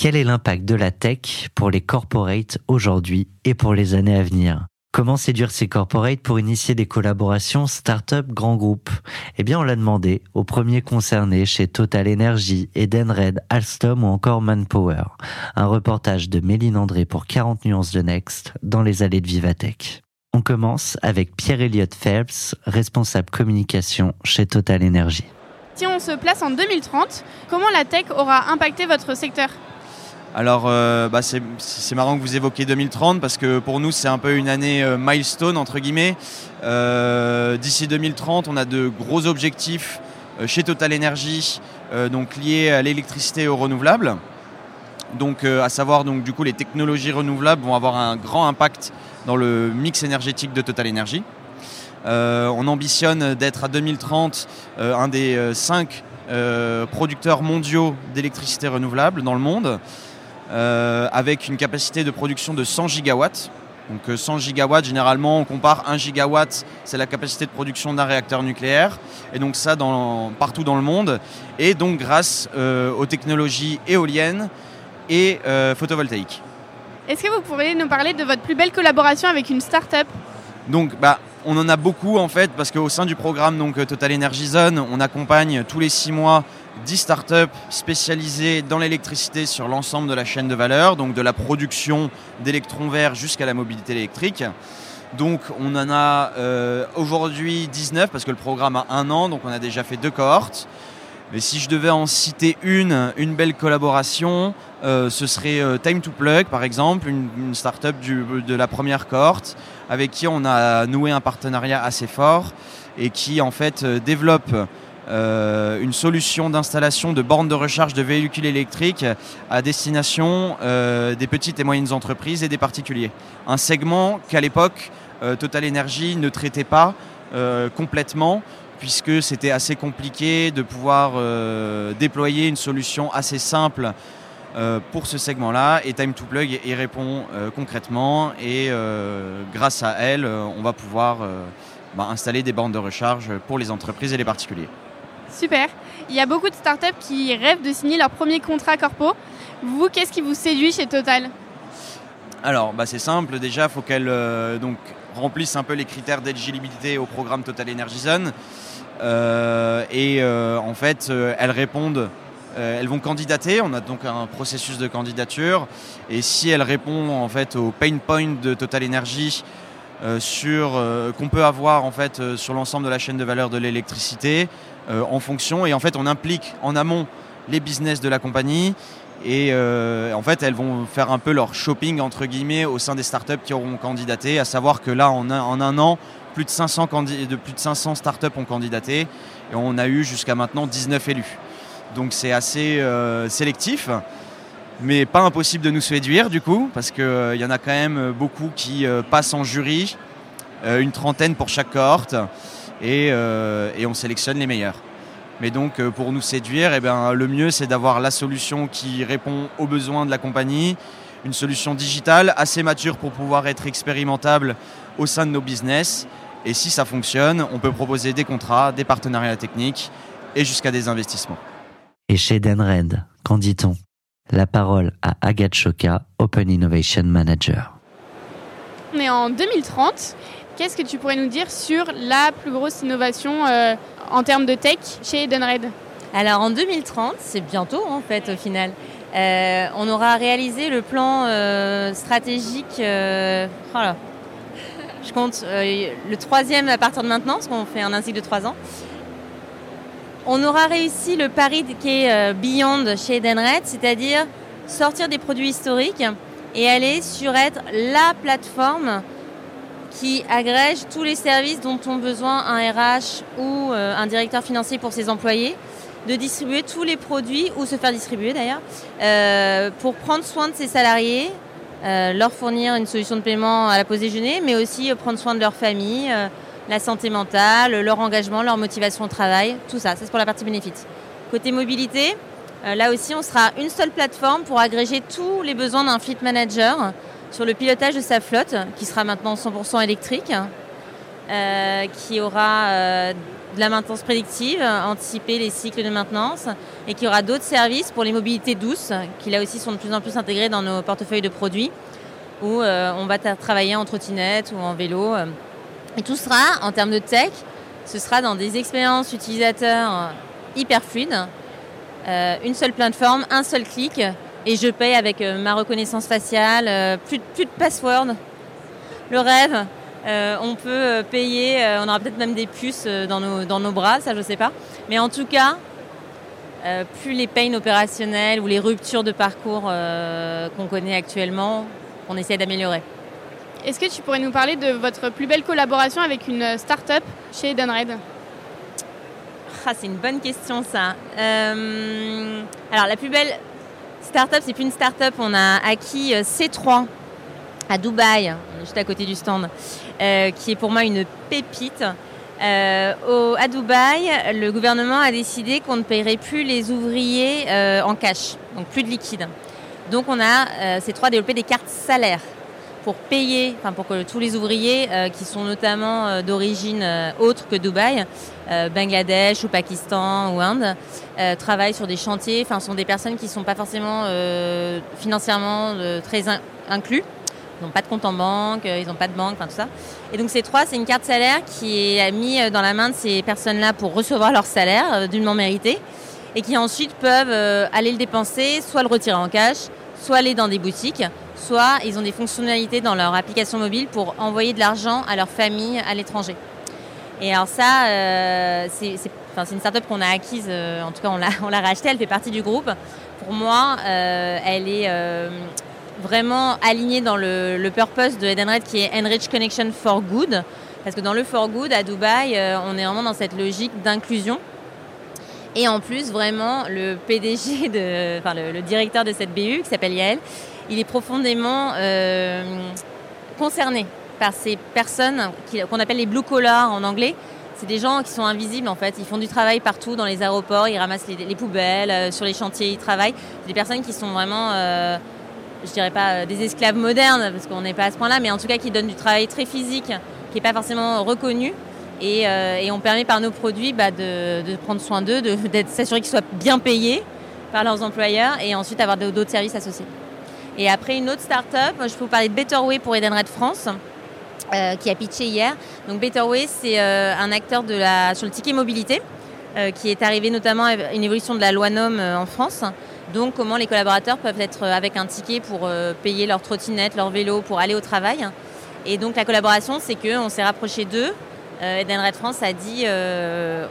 Quel est l'impact de la tech pour les corporates aujourd'hui et pour les années à venir? Comment séduire ces corporates pour initier des collaborations start-up grands groupes Eh bien, on l'a demandé aux premiers concernés chez Total Energy, Edenred, Alstom ou encore Manpower. Un reportage de Méline André pour 40 nuances de Next dans les allées de Vivatech. On commence avec Pierre-Elliott Phelps, responsable communication chez Total Energy. Si on se place en 2030, comment la tech aura impacté votre secteur? Alors, euh, bah, c'est marrant que vous évoquiez 2030 parce que pour nous, c'est un peu une année euh, milestone, entre guillemets. Euh, D'ici 2030, on a de gros objectifs chez Total Energy, donc liés à l'électricité et aux renouvelables. Donc, à savoir, donc, du coup, les technologies renouvelables vont avoir un grand impact dans le mix énergétique de Total Energy. On ambitionne d'être à 2030 euh, un des cinq producteurs mondiaux d'électricité renouvelable dans le monde avec une capacité de production de 100 gigawatts. Donc euh, 100 gigawatts, généralement, on compare 1 gigawatt, c'est la capacité de production d'un réacteur nucléaire. Et donc ça dans, partout dans le monde. Et donc grâce euh, aux technologies éoliennes et euh, photovoltaïques. Est-ce que vous pourriez nous parler de votre plus belle collaboration avec une start-up? Donc, bah, on en a beaucoup en fait, parce qu'au sein du programme donc, euh, Total Energy Zone, on accompagne tous les six mois 10 startups spécialisées dans l'électricité sur l'ensemble de la chaîne de valeur, donc de la production d'électrons verts jusqu'à la mobilité électrique. Donc, on en a euh, aujourd'hui 19, parce que le programme a un an, donc on a déjà fait deux cohortes. Mais si je devais en citer une, une belle collaboration, euh, ce serait euh, Time to Plug, par exemple, une, start-up de la première cohorte, avec qui on a noué un partenariat assez fort et qui en fait développe euh, une solution d'installation de bornes de recharge de véhicules électriques à destination euh, des petites et moyennes entreprises et des particuliers. Un segment qu'à l'époque euh, Total Energy ne traitait pas complètement puisque c'était assez compliqué de pouvoir déployer une solution assez simple pour ce segment-là et Time to Plug y répond concrètement et grâce à elle, on va pouvoir bah, installer des bornes de recharge pour les entreprises et les particuliers. Super. Il y a beaucoup de startups qui rêvent de signer leur premier contrat corpo. Vous, qu'est-ce qui vous séduit chez Total Alors, bah, c'est simple. Déjà, il faut qu'elles euh, donc, remplissent un peu les critères d'éligibilité au programme Total Energy Zone. Euh, et euh, en fait, euh, elles répondent, elles vont candidater. On a donc un processus de candidature. Et si elles répondent en fait au pain point de Total Energy qu'on peut avoir en fait sur l'ensemble de la chaîne de valeur de l'électricité, en fonction. Et en fait, on implique en amont les business de la compagnie. Et euh, en fait, elles vont faire un peu leur shopping entre guillemets au sein des startups qui auront candidaté. À savoir que là, en un, an, plus de 500 candi- de plus de 500 startups ont candidaté et on a eu jusqu'à maintenant 19 élus. Donc c'est assez euh, sélectif, mais pas impossible de nous séduire du coup, parce qu'il y en a quand même beaucoup qui euh, passent en jury, euh, une trentaine pour chaque cohorte, et, euh, et on sélectionne les meilleurs. Mais donc euh, pour nous séduire, eh ben, le mieux c'est d'avoir la solution qui répond aux besoins de la compagnie, une solution digitale assez mature pour pouvoir être expérimentable au sein de nos business. Et si ça fonctionne, on peut proposer des contrats, des partenariats techniques et jusqu'à des investissements. Et chez Denred, qu'en dit-on? La parole à Agathe Choka, Open Innovation Manager. On est en 2030. Qu'est-ce que tu pourrais nous dire sur la plus grosse innovation euh, en termes de tech chez Edenred? Alors en 2030, c'est bientôt en fait au final, euh, on aura réalisé le plan euh, stratégique. euh, oh je compte le troisième à partir de maintenant, parce qu'on fait un cycle de trois ans. On aura réussi le pari qui est Beyond chez Edenred, c'est-à-dire sortir des produits historiques et aller sur être la plateforme qui agrège tous les services dont ont besoin un RH ou euh, un directeur financier pour ses employés, de distribuer tous les produits, ou se faire distribuer d'ailleurs, euh, pour prendre soin de ses salariés leur fournir une solution de paiement à la pause déjeuner, mais aussi prendre soin de leur famille, la santé mentale, leur engagement, leur motivation au travail, tout ça. Ça, c'est pour la partie bénéfice. Côté mobilité, là aussi, on sera une seule plateforme pour agréger tous les besoins d'un fleet manager sur le pilotage de sa flotte, qui sera maintenant 100% électrique, qui aura de la maintenance prédictive, anticiper les cycles de maintenance, et qu'il y aura d'autres services pour les mobilités douces, qui là aussi sont de plus en plus intégrés dans nos portefeuilles de produits, où euh, on va travailler en trottinette ou en vélo. Et tout sera, en termes de tech, ce sera dans des expériences utilisateurs hyper fluides, euh, une seule plateforme, un seul clic, et je paye avec euh, ma reconnaissance faciale, plus, plus de password. Le rêve, euh, on peut euh, payer, euh, on aura peut-être même des puces dans nos, dans nos bras, ça je sais pas. Mais en tout cas, plus les peines opérationnelles ou les ruptures de parcours qu'on connaît actuellement, on essaie d'améliorer. Est-ce que tu pourrais nous parler de votre plus belle collaboration avec une start-up chez Edenred? Ah, C'est une bonne question ça. alors la plus belle start-up, c'est plus une start-up, on a acquis C3 à Dubaï, juste à côté du stand, euh, qui est pour moi une pépite. Euh, à Dubaï, le gouvernement a décidé qu'on ne paierait plus les ouvriers euh, en cash, donc plus de liquide. Donc on a ces trois développé des cartes salaires pour payer, enfin pour que tous les ouvriers qui sont notamment d'origine autre que Dubaï, Bangladesh ou Pakistan ou Inde, travaillent sur des chantiers, enfin sont des personnes qui ne sont pas forcément financièrement très inclus. Ils n'ont pas de compte en banque, euh, ils n'ont pas de banque, enfin tout ça. Et donc ces trois, c'est une carte salaire qui est mise euh, dans la main de ces personnes-là pour recevoir leur salaire euh, dûment mérité et qui ensuite peuvent aller le dépenser, soit le retirer en cash, soit aller dans des boutiques, soit ils ont des fonctionnalités dans leur application mobile pour envoyer de l'argent à leur famille à l'étranger. Et alors ça, c'est une startup qu'on a acquise, en tout cas on l'a rachetée, elle fait partie du groupe. Pour moi, elle est vraiment aligné dans le, purpose de Edenred qui est Enrich Connection for Good. Parce que dans le For Good, à Dubaï, euh, on est vraiment dans cette logique d'inclusion. Et en plus, vraiment, le PDG, de, enfin le, directeur de cette BU, qui s'appelle Yael, il est profondément euh, concerné par ces personnes qu'on appelle les blue collars en anglais. C'est des gens qui sont invisibles en fait. Ils font du travail partout dans les aéroports, ils ramassent les, poubelles, euh, sur les chantiers ils travaillent. C'est des personnes qui sont vraiment je dirais pas euh, des esclaves modernes, parce qu'on n'est pas à ce point-là, mais en tout cas qui donnent du travail très physique, qui n'est pas forcément reconnu. Euh, et, on permet par nos produits bah, de, prendre soin d'eux, de, s'assurer qu'ils soient bien payés par leurs employeurs et ensuite avoir d'autres services associés. Et après une autre start-up, je peux vous parler de Betterway pour Edenred France. Euh, qui a pitché hier. Donc Betterway, c'est un acteur sur le ticket mobilité qui est arrivé notamment à une évolution de la loi NOM en France donc comment les collaborateurs peuvent être euh, avec un ticket pour euh, payer leur trottinette, leur vélo, pour aller au travail. Et donc la collaboration, c'est qu'on s'est rapproché d'eux. Euh, Edenred France a dit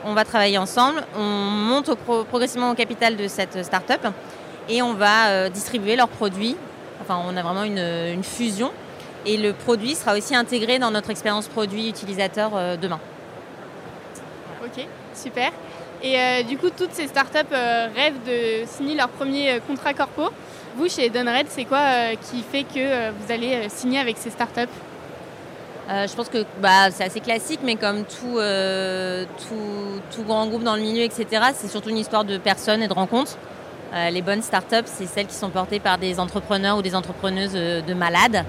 on va travailler ensemble, on monte progressivement au capital de cette start-up et on va distribuer leurs produits. Enfin, on a vraiment une, une, fusion et le produit sera aussi intégré dans notre expérience produit utilisateur demain. Ok, super. Et euh, du coup, toutes ces startups euh, rêvent de signer leur premier euh, contrat corpo. Vous, chez Donred, c'est quoi qui fait que vous allez signer avec ces startups? Je pense que bah, c'est assez classique, mais comme tout, tout, grand groupe dans le milieu, etc., c'est surtout une histoire de personnes et de rencontres. Les bonnes startups, c'est celles qui sont portées par des entrepreneurs ou des entrepreneuses de malades,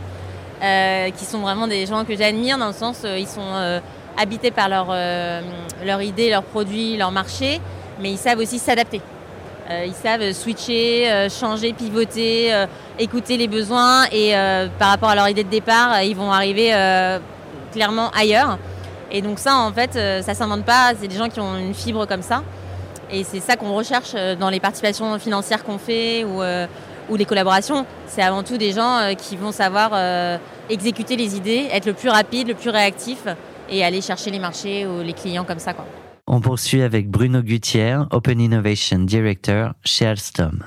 qui sont vraiment des gens que j'admire dans le sens, ils sont habités par leur, euh, leur idée, leurs produits, leur marché, mais ils savent aussi s'adapter. Euh, ils savent switcher, euh, changer, pivoter, écouter les besoins et par rapport à leur idée de départ, ils vont arriver clairement ailleurs. Et donc ça, en fait, ça s'invente pas. C'est des gens qui ont une fibre comme ça. Et c'est ça qu'on recherche dans les participations financières qu'on fait ou, ou les collaborations. C'est avant tout des gens qui vont savoir exécuter les idées, être le plus rapide, le plus réactif et aller chercher les marchés ou les clients comme ça. Quoi. On poursuit avec Bruno Gutière, Open Innovation Director chez Alstom.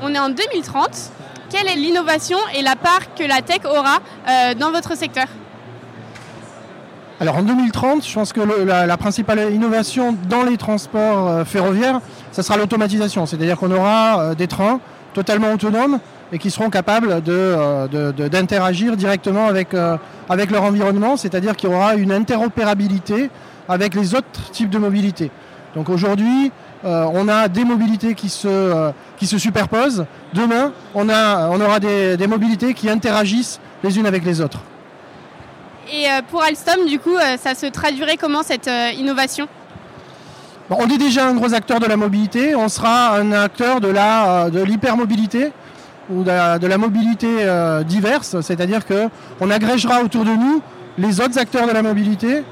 On est en 2030. Quelle est l'innovation et la part que la tech aura euh, dans votre secteur? Alors en 2030, je pense que la, principale innovation dans les transports euh, ferroviaires, ce sera l'automatisation. C'est-à-dire qu'on aura euh, des trains totalement autonomes et qui seront capables d'interagir directement avec, leur environnement, c'est-à-dire qu'il y aura une interopérabilité avec les autres types de mobilité. Donc aujourd'hui, on a des mobilités qui se, superposent. Demain, on, aura des mobilités qui interagissent les unes avec les autres. Et euh, pour Alstom, du coup, euh, ça se traduirait comment cette euh, innovation? On est déjà un gros acteur de la mobilité, on sera un acteur de la de l'hypermobilité ou de la, mobilité diverse, c'est-à-dire qu'on agrégera autour de nous les autres acteurs de la mobilité,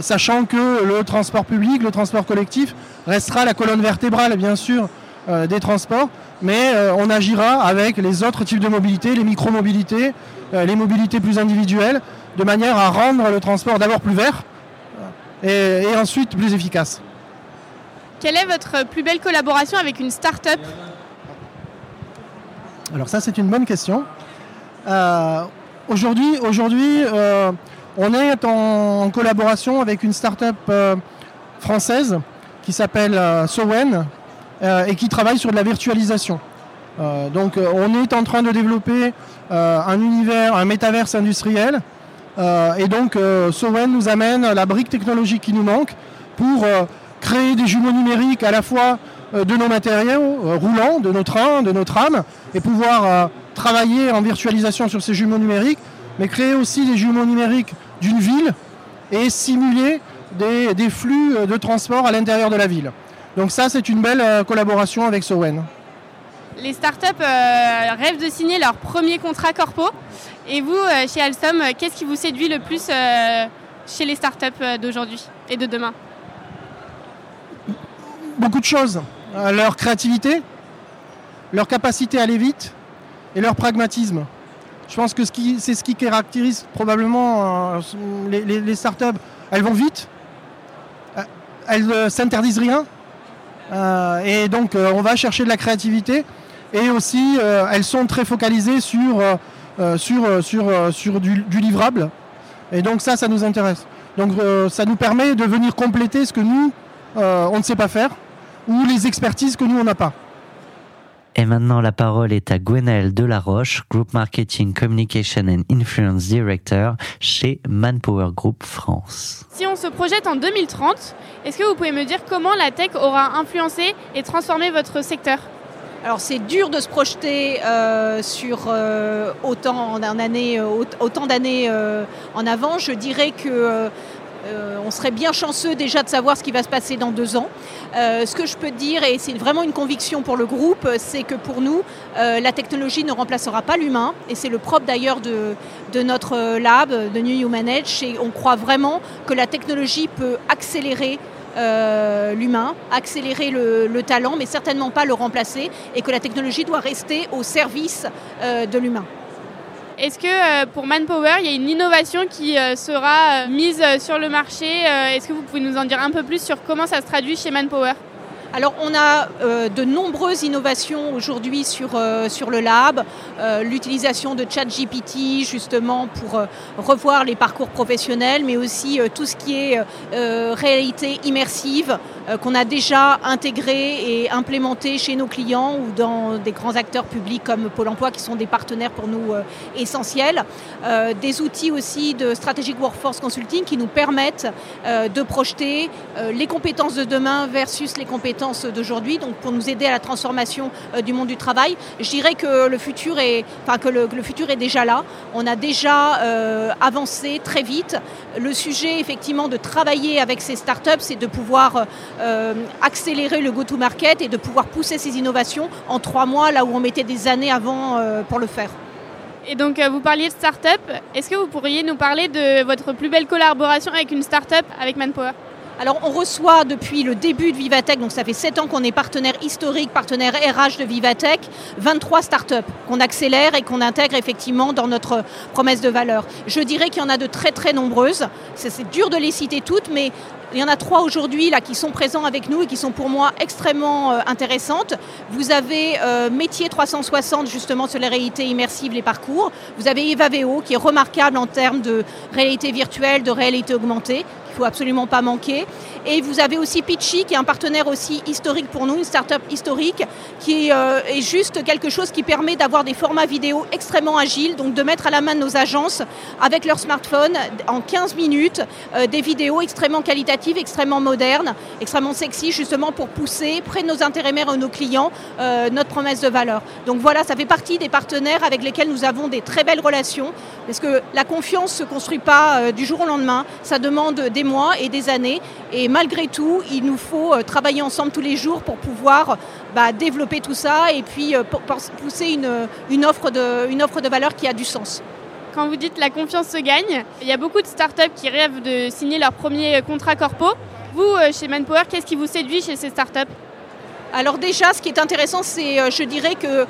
sachant que le transport public, le transport collectif restera la colonne vertébrale, bien sûr, des transports, mais on agira avec les autres types de mobilité, les micro-mobilités, les mobilités plus individuelles, de manière à rendre le transport d'abord plus vert et, ensuite plus efficace. Quelle est votre plus belle collaboration avec une start-up Alors ça c'est une bonne question. Euh, aujourd'hui, aujourd'hui euh, on est en, collaboration avec une start-up euh, française qui s'appelle Sowen et qui travaille sur de la virtualisation. donc on est en train de développer un univers, un métaverse industriel euh, et donc euh, Sowen nous amène la brique technologique qui nous manque pour euh, créer des jumeaux numériques à la fois de nos matériaux roulants, de nos trains, de nos trams, et pouvoir travailler en virtualisation sur ces jumeaux numériques, mais créer aussi des jumeaux numériques d'une ville et simuler des, flux de transport à l'intérieur de la ville. Donc ça, c'est une belle collaboration avec Sowen. Les startups rêvent de signer leur premier contrat corpo. Et vous, euh, chez Alstom, euh, qu'est-ce qui vous séduit le plus euh, chez les startups d'aujourd'hui et de demain? Beaucoup de choses. Leur créativité, leur capacité à aller vite et leur pragmatisme. Je pense que c'est ce qui caractérise probablement les, startups. Elles vont vite, elles ne s'interdisent rien, et donc on va chercher de la créativité, et aussi elles sont très focalisées sur sur, euh, sur, euh, sur du, livrable. Et donc ça, ça nous intéresse. Donc ça nous permet de venir compléter ce que nous, on ne sait pas faire, ou les expertises que nous, on n'a pas. Et maintenant, la parole est à Gwenaëlle Delaroche, Group Marketing Communication and Influence Director chez Manpower Group France. Si on se projette en 2030, est-ce que vous pouvez me dire comment la tech aura influencé et transformé votre secteur? Alors c'est dur de se projeter euh, sur euh, autant d'années, euh, autant d'années en avant. Je dirais que on serait bien chanceux déjà de savoir ce qui va se passer dans deux ans. ce que je peux dire, et c'est vraiment une conviction pour le groupe, c'est que pour nous, la technologie ne remplacera pas l'humain. Et c'est le propre d'ailleurs de, de, notre lab, de New Human Edge. Et on croit vraiment que la technologie peut accélérer euh, l'humain, accélérer le, talent, mais certainement pas le remplacer, et que la technologie doit rester au service euh, de l'humain. Est-ce que euh, pour Manpower, il y a une innovation qui sera mise sur le marché Est-ce que vous pouvez nous en dire un peu plus sur comment ça se traduit chez Manpower? Alors on a euh, de nombreuses innovations aujourd'hui sur, euh, le lab, euh, l'utilisation de ChatGPT justement pour revoir les parcours professionnels, mais aussi tout ce qui est réalité immersive qu'on a déjà intégré et implémenté chez nos clients ou dans des grands acteurs publics comme Pôle Emploi qui sont des partenaires pour nous essentiels. des outils aussi de Strategic Workforce Consulting qui nous permettent de projeter les compétences de demain versus les compétences d'aujourd'hui, donc pour nous aider à la transformation euh, du monde du travail. Je dirais que le futur est, enfin que le, futur est déjà là. On a déjà euh, avancé très vite. Le sujet effectivement de travailler avec ces startups, c'est de pouvoir euh, accélérer le go-to-market et de pouvoir pousser ces innovations en trois mois, là où on mettait des années avant pour le faire. Et donc, vous parliez de start-up. Est-ce que vous pourriez nous parler de votre plus belle collaboration avec une start-up, avec Manpower? Alors on reçoit depuis le début de Vivatech, donc ça fait 7 ans qu'on est partenaire historique, partenaire RH de Vivatech, 23 startups qu'on accélère et qu'on intègre effectivement dans notre promesse de valeur. Je dirais qu'il y en a de très très nombreuses. C'est dur de les citer toutes, mais il y en a trois aujourd'hui là qui sont présents avec nous et qui sont pour moi extrêmement euh, intéressantes. Vous avez euh, Métier 360 justement sur les réalités immersives, les parcours. Vous avez Evaveo qui est remarquable en termes de réalité virtuelle, de réalité augmentée faut absolument pas manquer. Et vous avez aussi Pitchy, qui est un partenaire aussi historique pour nous, une start-up historique, qui euh, est juste quelque chose qui permet d'avoir des formats vidéo extrêmement agiles, donc de mettre à la main de nos agences, avec leur smartphone, en 15 minutes, euh, des vidéos extrêmement qualitatives, extrêmement modernes, extrêmement sexy, justement pour pousser près de nos intérimaires et nos clients euh, notre promesse de valeur. Donc voilà, ça fait partie des partenaires avec lesquels nous avons des très belles relations, parce que la confiance ne se construit pas du jour au lendemain, ça demande des mois et des années, et malgré tout, il nous faut travailler ensemble tous les jours pour pouvoir bah, développer tout ça et puis pousser une, une, offre de, une offre de valeur qui a du sens. Quand vous dites la confiance se gagne, il y a beaucoup de startups qui rêvent de signer leur premier contrat corpo. Vous, euh, chez Manpower, qu'est-ce qui vous séduit chez ces startups? Alors déjà, ce qui est intéressant, c'est, euh, je dirais que euh,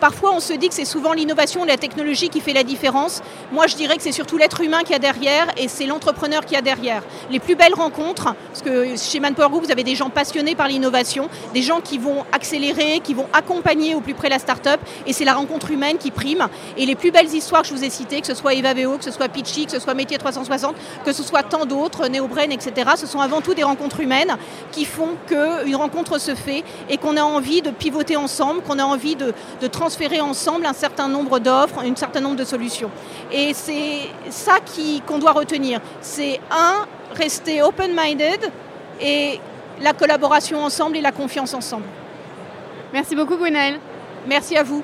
parfois on se dit que c'est souvent l'innovation, la technologie qui fait la différence. Moi je dirais que c'est surtout l'être humain qui a derrière et c'est l'entrepreneur qui a derrière. Les plus belles rencontres, parce que chez Manpower Group vous avez des gens passionnés par l'innovation, des gens qui vont accélérer, qui vont accompagner au plus près la start-up et c'est la rencontre humaine qui prime. Et les plus belles histoires que je vous ai citées, que ce soit Evaveo, que ce soit Pitchy, que ce soit Métier 360, que ce soit tant d'autres, Neobrain, etc., ce sont avant tout des rencontres humaines qui font qu'une rencontre se fait et qu'on a envie de pivoter ensemble, qu'on a envie de de, transférer ensemble un certain nombre d'offres, un certain nombre de solutions. Et c'est ça qu'on doit retenir. C'est un, rester open-minded et la collaboration ensemble et la confiance ensemble. Merci beaucoup Gwenaëlle. Merci à vous.